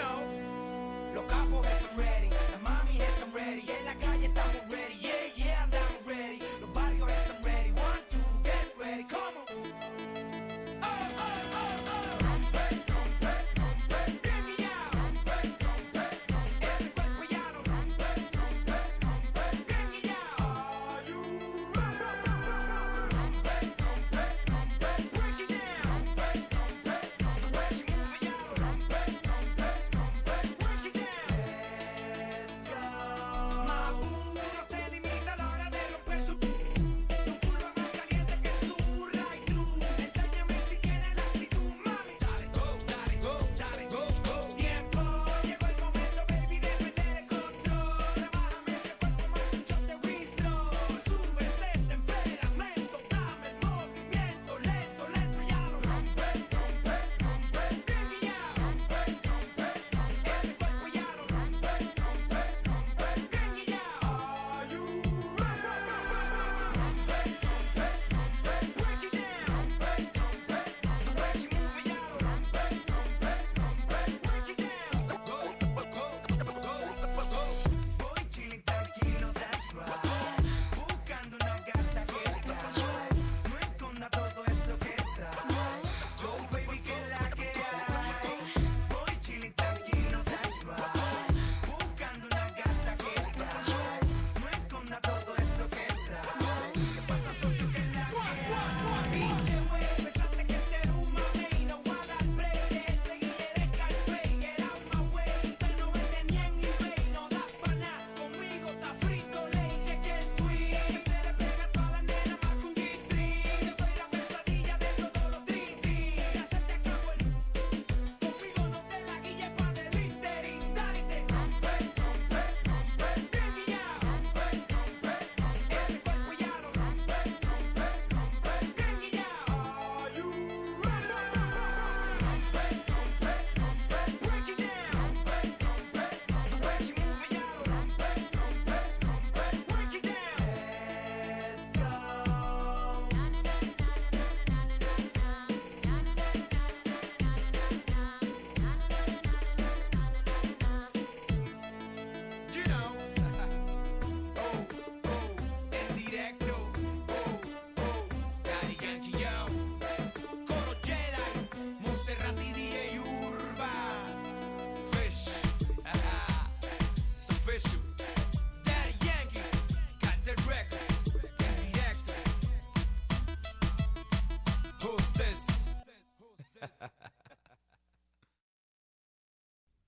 know, los capos